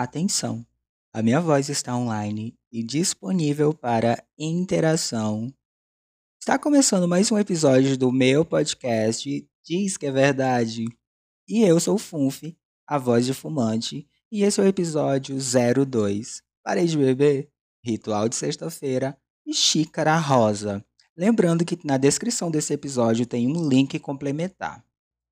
Atenção! A minha voz está online e disponível para interação. Está começando mais um episódio do meu podcast Diz que é Verdade. E eu sou o Funf, a voz de fumante, e esse é o episódio 02. Parei de beber, ritual de sexta-feira e xícara rosa. Lembrando que na descrição desse episódio tem um link complementar.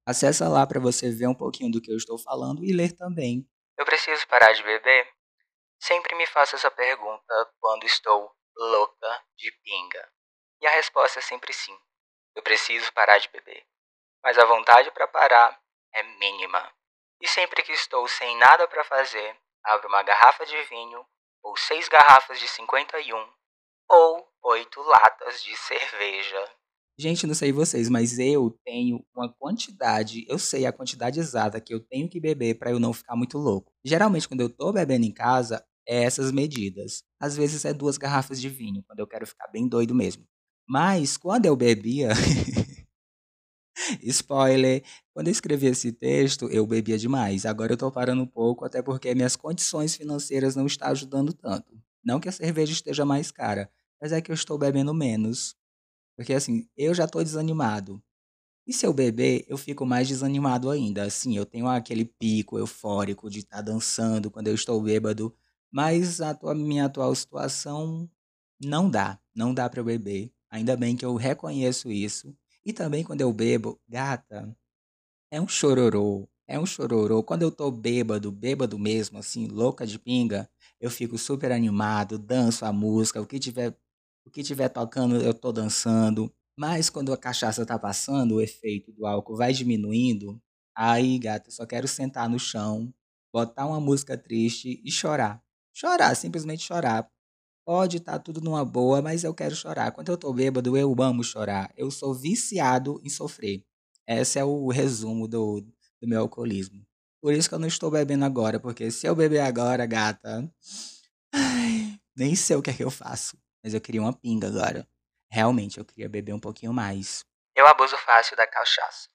Acesse lá para você ver um pouquinho do que eu estou falando e ler também. Eu preciso parar de beber? Sempre me faço essa pergunta quando estou louca de pinga. E a resposta é sempre sim. Eu preciso parar de beber. Mas a vontade para parar é mínima. E sempre que estou sem nada para fazer, abro uma garrafa de vinho, ou seis garrafas de 51, ou oito latas de cerveja. Gente, não sei vocês, mas eu tenho uma quantidade, eu sei a quantidade exata que eu tenho que beber para eu não ficar muito louco. Geralmente, quando eu tô bebendo em casa, é essas medidas. Às vezes é duas garrafas de vinho, quando eu quero ficar bem doido mesmo. Mas quando eu bebia. Spoiler! Quando eu escrevi esse texto, eu bebia demais. Agora eu tô parando um pouco, até porque minhas condições financeiras não estão ajudando tanto. Não que a cerveja esteja mais cara, mas é que eu estou bebendo menos. Porque assim, eu já tô desanimado. E se eu beber, eu fico mais desanimado ainda. Assim, eu tenho aquele pico eufórico de estar tá dançando quando eu estou bêbado, mas a tua, minha atual situação não dá, não dá para eu beber. Ainda bem que eu reconheço isso. E também quando eu bebo, gata, é um chororô, é um chororô. Quando eu tô bêbado, bêbado mesmo, assim, louca de pinga, eu fico super animado, danço a música, o que tiver o que tiver tocando eu tô dançando. Mas quando a cachaça tá passando, o efeito do álcool vai diminuindo, aí, gata, só quero sentar no chão, botar uma música triste e chorar. Chorar, simplesmente chorar. Pode estar tá tudo numa boa, mas eu quero chorar. Quando eu tô bêbado, eu amo chorar. Eu sou viciado em sofrer. Esse é o resumo do, do meu alcoolismo. Por isso que eu não estou bebendo agora, porque se eu beber agora, gata, ai, nem sei o que é que eu faço mas eu queria uma pinga agora. Realmente, eu queria beber um pouquinho mais. Eu abuso fácil da cachaça.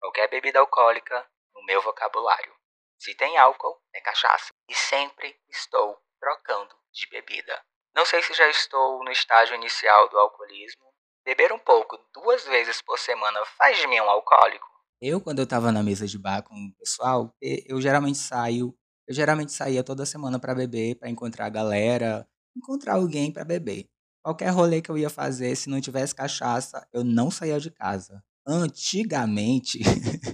Qualquer bebida alcoólica no meu vocabulário. Se tem álcool, é cachaça. E sempre estou trocando de bebida. Não sei se já estou no estágio inicial do alcoolismo. Beber um pouco duas vezes por semana faz de mim um alcoólico. Eu, quando eu tava na mesa de bar com o pessoal, eu geralmente saio. Eu geralmente saía toda semana para beber, para encontrar a galera, encontrar alguém para beber. Qualquer rolê que eu ia fazer, se não tivesse cachaça, eu não saía de casa. Antigamente,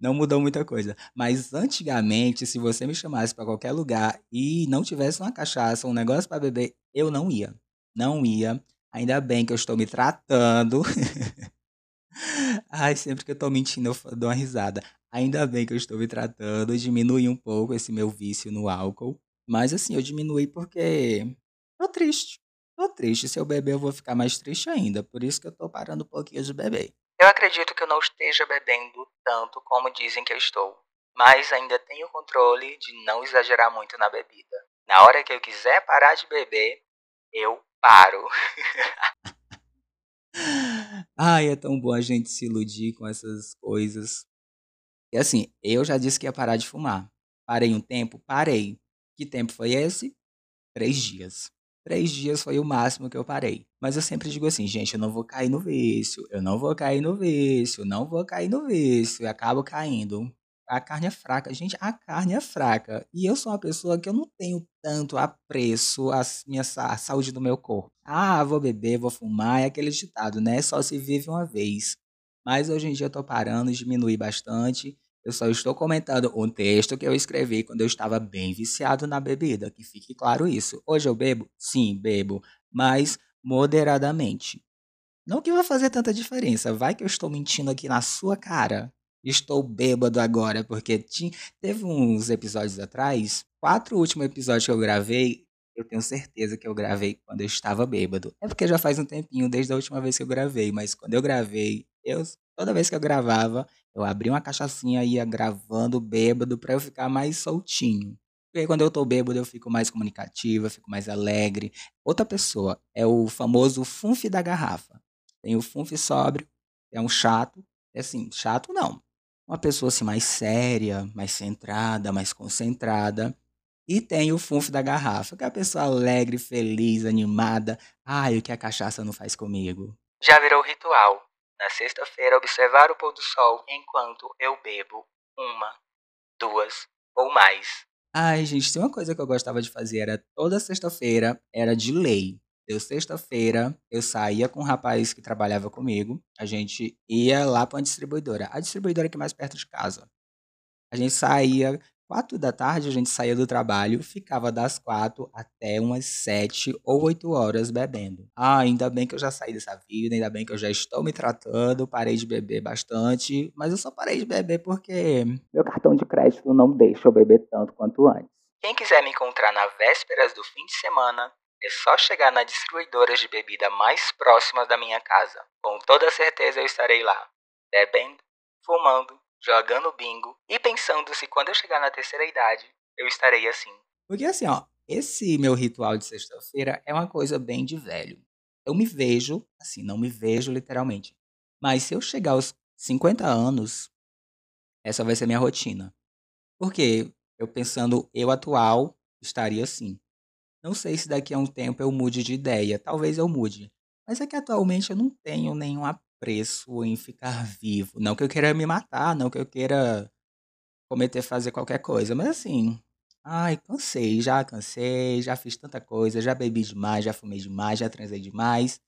não mudou muita coisa, mas antigamente, se você me chamasse para qualquer lugar e não tivesse uma cachaça, um negócio para beber, eu não ia. Não ia. Ainda bem que eu estou me tratando. Ai, sempre que eu tô mentindo, eu dou uma risada. Ainda bem que eu estou me tratando, diminui um pouco esse meu vício no álcool. Mas assim, eu diminui porque tô triste. Tô triste. Se eu beber, eu vou ficar mais triste ainda. Por isso que eu tô parando um pouquinho de beber. Eu acredito que eu não esteja bebendo tanto como dizem que eu estou. Mas ainda tenho controle de não exagerar muito na bebida. Na hora que eu quiser parar de beber, eu paro. Ai, é tão bom a gente se iludir com essas coisas. E assim, eu já disse que ia parar de fumar. Parei um tempo? Parei. Que tempo foi esse? Três dias. Três dias foi o máximo que eu parei. Mas eu sempre digo assim, gente, eu não vou cair no vício, eu não vou cair no vício, não vou cair no vício. E acabo caindo. A carne é fraca. Gente, a carne é fraca. E eu sou uma pessoa que eu não tenho tanto apreço à minha à saúde do meu corpo. Ah, vou beber, vou fumar, é aquele ditado, né? Só se vive uma vez. Mas hoje em dia eu tô parando, diminui bastante. Eu só estou comentando um texto que eu escrevi quando eu estava bem viciado na bebida, que fique claro isso. Hoje eu bebo? Sim, bebo, mas moderadamente. Não que vai fazer tanta diferença, vai que eu estou mentindo aqui na sua cara. Estou bêbado agora, porque tinha, teve uns episódios atrás, quatro últimos episódios que eu gravei, eu tenho certeza que eu gravei quando eu estava bêbado. É porque já faz um tempinho desde a última vez que eu gravei, mas quando eu gravei, eu toda vez que eu gravava, eu abria uma cachaçinha e ia gravando bêbado para eu ficar mais soltinho. Porque quando eu tô bêbado eu fico mais comunicativa, fico mais alegre. Outra pessoa é o famoso funf da garrafa. Tem o funf sóbrio, é um chato. É assim, chato não. uma pessoa assim mais séria, mais centrada, mais concentrada. E tem o funf da garrafa, que é a pessoa alegre, feliz, animada. Ai, o que a cachaça não faz comigo? Já virou ritual. Na sexta-feira, observar o pôr do sol enquanto eu bebo uma, duas ou mais. Ai, gente, tem uma coisa que eu gostava de fazer, era toda sexta-feira, era de lei. Deu sexta-feira, eu saía com um rapaz que trabalhava comigo, a gente ia lá para uma distribuidora, a distribuidora aqui mais perto de casa. A gente saía quatro da tarde, a gente saía do trabalho, ficava das quatro até umas sete ou oito horas bebendo. Ah, ainda bem que eu já saí dessa vida, ainda bem que eu já estou me tratando, parei de beber bastante, mas eu só parei de beber porque meu cartão de crédito não deixa eu beber tanto quanto antes. Quem quiser me encontrar na vésperas do fim de semana, é só chegar na distribuidora de bebida mais próxima da minha casa. Com toda certeza eu estarei lá, bebendo, fumando, jogando bingo e pensando se quando eu chegar na terceira idade eu estarei assim. Porque assim, ó, esse meu ritual de sexta-feira é uma coisa bem de velho. Eu me vejo, assim, não me vejo literalmente. Mas se eu chegar aos 50 anos, essa vai ser minha rotina. Porque eu pensando eu atual, estaria assim. Não sei se daqui a um tempo eu mude de ideia, talvez eu mude. Mas é que atualmente eu não tenho nenhum apreço em ficar vivo. Não que eu queira me matar, não que eu queira cometer, fazer qualquer coisa, mas assim, ai, cansei, já cansei, já fiz tanta coisa, já bebi demais, já fumei demais, já transei demais.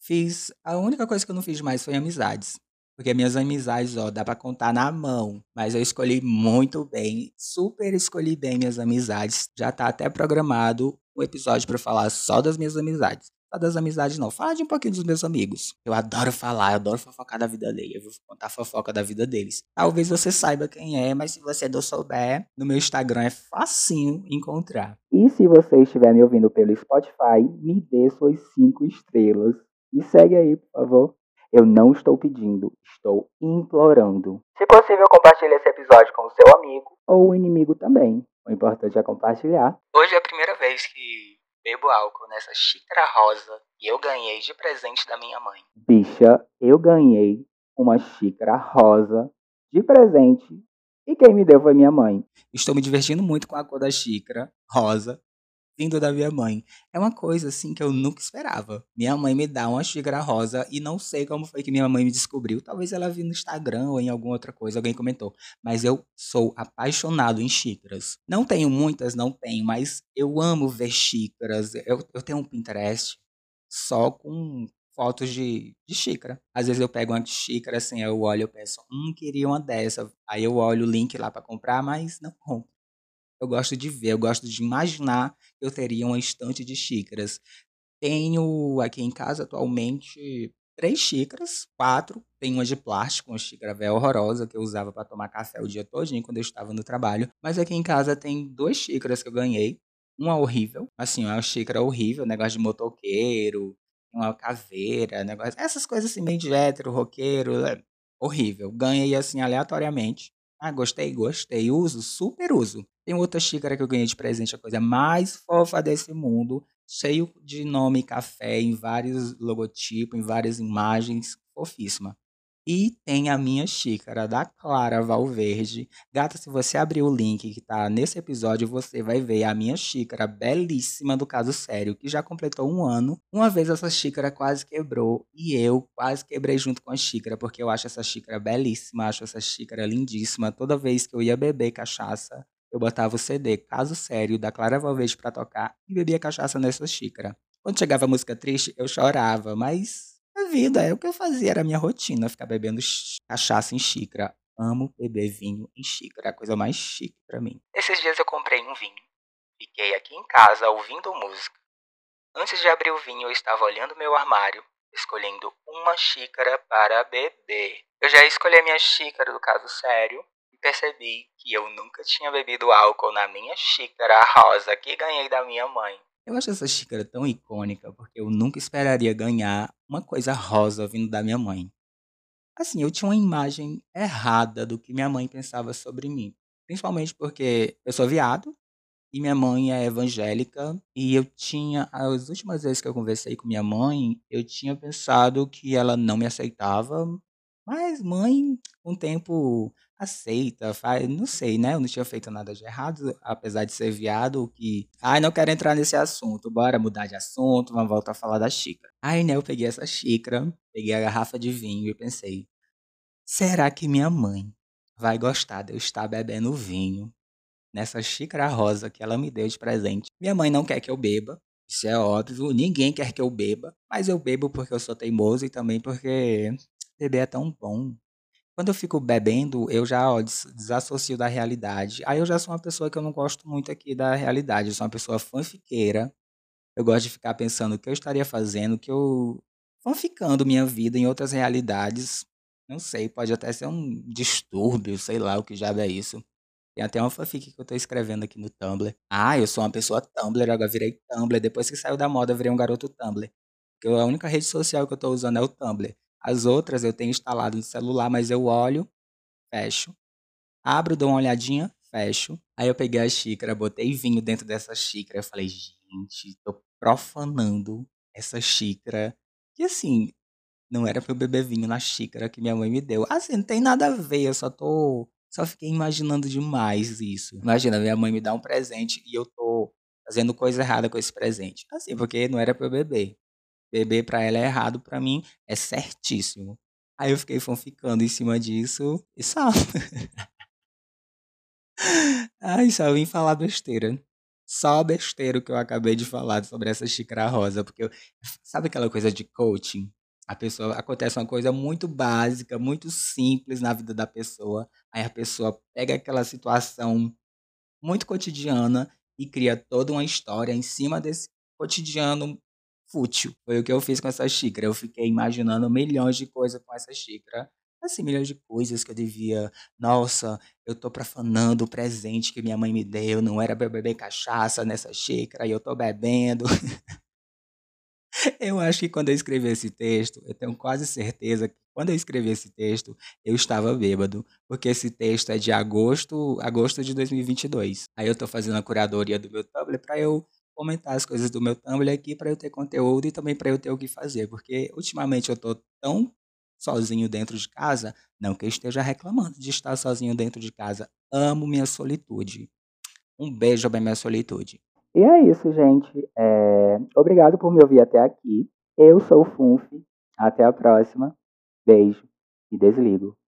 Fiz, a única coisa que eu não fiz demais foi amizades. Porque minhas amizades, ó, dá pra contar na mão. Mas eu escolhi muito bem, super escolhi bem minhas amizades. Já tá até programado um episódio para falar só das minhas amizades. Só das amizades não, falar de um pouquinho dos meus amigos. Eu adoro falar, eu adoro fofocar da vida dele. Eu vou contar a fofoca da vida deles. Talvez você saiba quem é, mas se você não souber, no meu Instagram é facinho encontrar. E se você estiver me ouvindo pelo Spotify, me dê suas cinco estrelas. Me segue aí, por favor. Eu não estou pedindo, estou implorando. Se possível, compartilhe esse episódio com o seu amigo ou o inimigo também. O importante é compartilhar. Hoje é a primeira vez que bebo álcool nessa xícara rosa e eu ganhei de presente da minha mãe. Bicha, eu ganhei uma xícara rosa de presente e quem me deu foi minha mãe. Estou me divertindo muito com a cor da xícara rosa vindo da minha mãe. É uma coisa assim que eu nunca esperava. Minha mãe me dá uma xícara rosa e não sei como foi que minha mãe me descobriu. Talvez ela viu no Instagram ou em alguma outra coisa, alguém comentou. Mas eu sou apaixonado em xícaras. Não tenho muitas, não tenho, mas eu amo ver xícaras. Eu, eu tenho um Pinterest só com fotos de, de xícara. Às vezes eu pego uma xícara assim, eu olho e penso, hum, queria uma dessa. Aí eu olho o link lá para comprar, mas não compro. Eu gosto de ver, eu gosto de imaginar que eu teria uma estante de xícaras. Tenho aqui em casa atualmente três xícaras, quatro. Tem uma de plástico, uma xícara velha horrorosa que eu usava para tomar café o dia todinho quando eu estava no trabalho. Mas aqui em casa tem duas xícaras que eu ganhei. Uma horrível, assim, uma xícara horrível, negócio de motoqueiro, uma caveira, negócio, essas coisas assim meio de hétero, roqueiro, é horrível. Ganhei assim aleatoriamente. Ah, gostei, gostei. Uso, super uso. Tem outra xícara que eu ganhei de presente, a coisa mais fofa desse mundo, cheio de nome café, em vários logotipos, em várias imagens, fofíssima. E tem a minha xícara da Clara Valverde. Gata, se você abrir o link que tá nesse episódio, você vai ver a minha xícara belíssima do caso sério, que já completou um ano. Uma vez essa xícara quase quebrou e eu quase quebrei junto com a xícara, porque eu acho essa xícara belíssima, acho essa xícara lindíssima. Toda vez que eu ia beber cachaça, eu botava o CD Caso Sério da Clara Valverde para tocar e bebia cachaça nessa xícara. Quando chegava a música triste, eu chorava, mas vida é o que eu fazia, era a minha rotina, ficar bebendo cachaça em xícara. Amo beber vinho em xícara, é a coisa mais chique para mim. Esses dias eu comprei um vinho. Fiquei aqui em casa ouvindo música. Antes de abrir o vinho, eu estava olhando meu armário, escolhendo uma xícara para beber. Eu já escolhi a minha xícara do caso sério percebi que eu nunca tinha bebido álcool na minha xícara rosa que ganhei da minha mãe. Eu acho essa xícara tão icônica porque eu nunca esperaria ganhar uma coisa rosa vindo da minha mãe. Assim, eu tinha uma imagem errada do que minha mãe pensava sobre mim. Principalmente porque eu sou viado e minha mãe é evangélica. E eu tinha, as últimas vezes que eu conversei com minha mãe, eu tinha pensado que ela não me aceitava. Mas mãe, o tempo aceita, faz, não sei, né? Eu não tinha feito nada de errado, apesar de ser viado, que, ai, não quero entrar nesse assunto, bora mudar de assunto, vamos voltar a falar da xícara. Aí, né, eu peguei essa xícara, peguei a garrafa de vinho e pensei, será que minha mãe vai gostar de eu estar bebendo vinho nessa xícara rosa que ela me deu de presente? Minha mãe não quer que eu beba, isso é óbvio, ninguém quer que eu beba, mas eu bebo porque eu sou teimoso e também porque beber é tão bom. Quando eu fico bebendo, eu já ó, desassocio da realidade. Aí eu já sou uma pessoa que eu não gosto muito aqui da realidade. Eu sou uma pessoa fanfiqueira. Eu gosto de ficar pensando o que eu estaria fazendo, que eu fanficando minha vida em outras realidades. Não sei, pode até ser um distúrbio, sei lá o que já é isso. Tem até uma fanfic que eu tô escrevendo aqui no Tumblr. Ah, eu sou uma pessoa Tumblr, agora virei Tumblr. Depois que saiu da moda, virei um garoto Tumblr. Porque a única rede social que eu tô usando é o Tumblr. As outras eu tenho instalado no celular, mas eu olho, fecho, abro, dou uma olhadinha, fecho. Aí eu peguei a xícara, botei vinho dentro dessa xícara. Eu falei, gente, tô profanando essa xícara. E assim, não era pra eu beber vinho na xícara que minha mãe me deu. Assim, não tem nada a ver, eu só tô. Só fiquei imaginando demais isso. Imagina, minha mãe me dá um presente e eu tô fazendo coisa errada com esse presente. Assim, porque não era pra eu beber. Beber para ela é errado, para mim é certíssimo. Aí eu fiquei fanficando em cima disso e só. Ai, só vim falar besteira. Só besteira que eu acabei de falar sobre essa xícara rosa, porque eu, sabe aquela coisa de coaching? A pessoa acontece uma coisa muito básica, muito simples na vida da pessoa. Aí a pessoa pega aquela situação muito cotidiana e cria toda uma história em cima desse cotidiano fútil. Foi o que eu fiz com essa xícara. Eu fiquei imaginando milhões de coisas com essa xícara. Assim, milhões de coisas que eu devia. Nossa, eu tô profanando o presente que minha mãe me deu. Não era pra eu beber cachaça nessa xícara e eu tô bebendo. eu acho que quando eu escrevi esse texto, eu tenho quase certeza que quando eu escrevi esse texto, eu estava bêbado, porque esse texto é de agosto, agosto de 2022. Aí eu tô fazendo a curadoria do meu tablet para eu comentar as coisas do meu Tumblr aqui para eu ter conteúdo e também para eu ter o que fazer, porque ultimamente eu tô tão sozinho dentro de casa, não que eu esteja reclamando de estar sozinho dentro de casa, amo minha solitude. Um beijo para minha solitude. E é isso, gente. É... Obrigado por me ouvir até aqui. Eu sou o Funf. Até a próxima. Beijo e desligo.